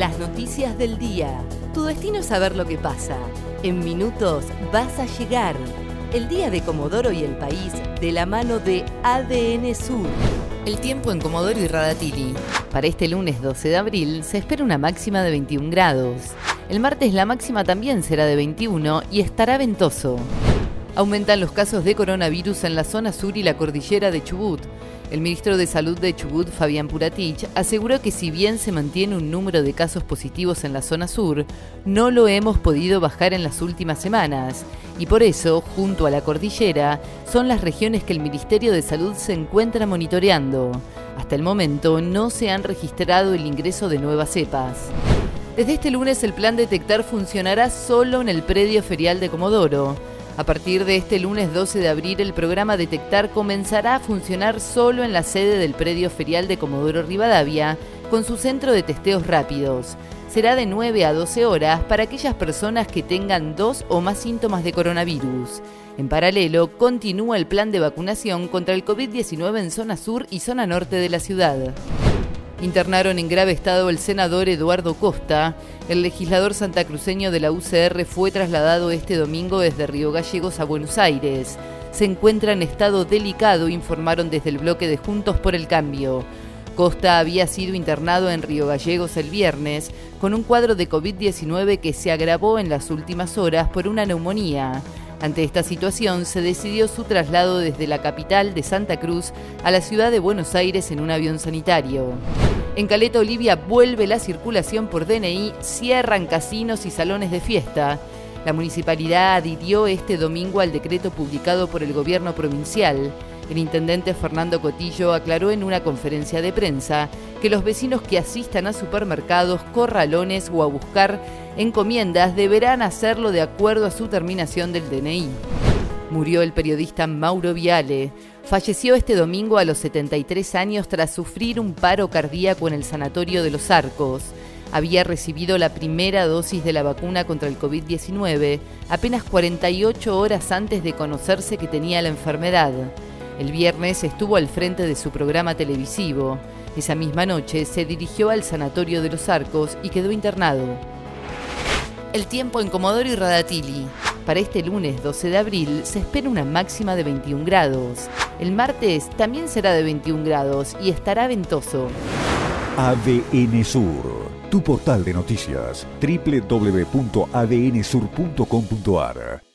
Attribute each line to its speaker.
Speaker 1: Las noticias del día. Tu destino es saber lo que pasa. En minutos vas a llegar. El día de Comodoro y el país de la mano de ADN Sur. El tiempo en Comodoro y Radatili. Para este lunes 12 de abril se espera una máxima de 21 grados. El martes la máxima también será de 21 y estará ventoso. Aumentan los casos de coronavirus en la zona sur y la cordillera de Chubut. El ministro de Salud de Chubut, Fabián Puratich, aseguró que si bien se mantiene un número de casos positivos en la zona sur, no lo hemos podido bajar en las últimas semanas. Y por eso, junto a la cordillera, son las regiones que el Ministerio de Salud se encuentra monitoreando. Hasta el momento no se han registrado el ingreso de nuevas cepas. Desde este lunes el plan Detectar funcionará solo en el predio ferial de Comodoro. A partir de este lunes 12 de abril, el programa Detectar comenzará a funcionar solo en la sede del predio ferial de Comodoro Rivadavia, con su centro de testeos rápidos. Será de 9 a 12 horas para aquellas personas que tengan dos o más síntomas de coronavirus. En paralelo, continúa el plan de vacunación contra el COVID-19 en zona sur y zona norte de la ciudad. Internaron en grave estado el senador Eduardo Costa. El legislador santacruceño de la UCR fue trasladado este domingo desde Río Gallegos a Buenos Aires. Se encuentra en estado delicado, informaron desde el bloque de Juntos por el Cambio. Costa había sido internado en Río Gallegos el viernes con un cuadro de COVID-19 que se agravó en las últimas horas por una neumonía. Ante esta situación, se decidió su traslado desde la capital de Santa Cruz a la ciudad de Buenos Aires en un avión sanitario. En Caleta Olivia vuelve la circulación por DNI, cierran casinos y salones de fiesta. La municipalidad adhirió este domingo al decreto publicado por el gobierno provincial. El intendente Fernando Cotillo aclaró en una conferencia de prensa que los vecinos que asistan a supermercados, corralones o a buscar encomiendas deberán hacerlo de acuerdo a su terminación del DNI. Murió el periodista Mauro Viale. Falleció este domingo a los 73 años tras sufrir un paro cardíaco en el Sanatorio de los Arcos. Había recibido la primera dosis de la vacuna contra el COVID-19 apenas 48 horas antes de conocerse que tenía la enfermedad. El viernes estuvo al frente de su programa televisivo. Esa misma noche se dirigió al Sanatorio de los Arcos y quedó internado. El tiempo en Comodoro y Radatili. Para este lunes 12 de abril se espera una máxima de 21 grados. El martes también será de 21 grados y estará ventoso.
Speaker 2: ADN Sur, tu portal de noticias, www.adnsur.com.ar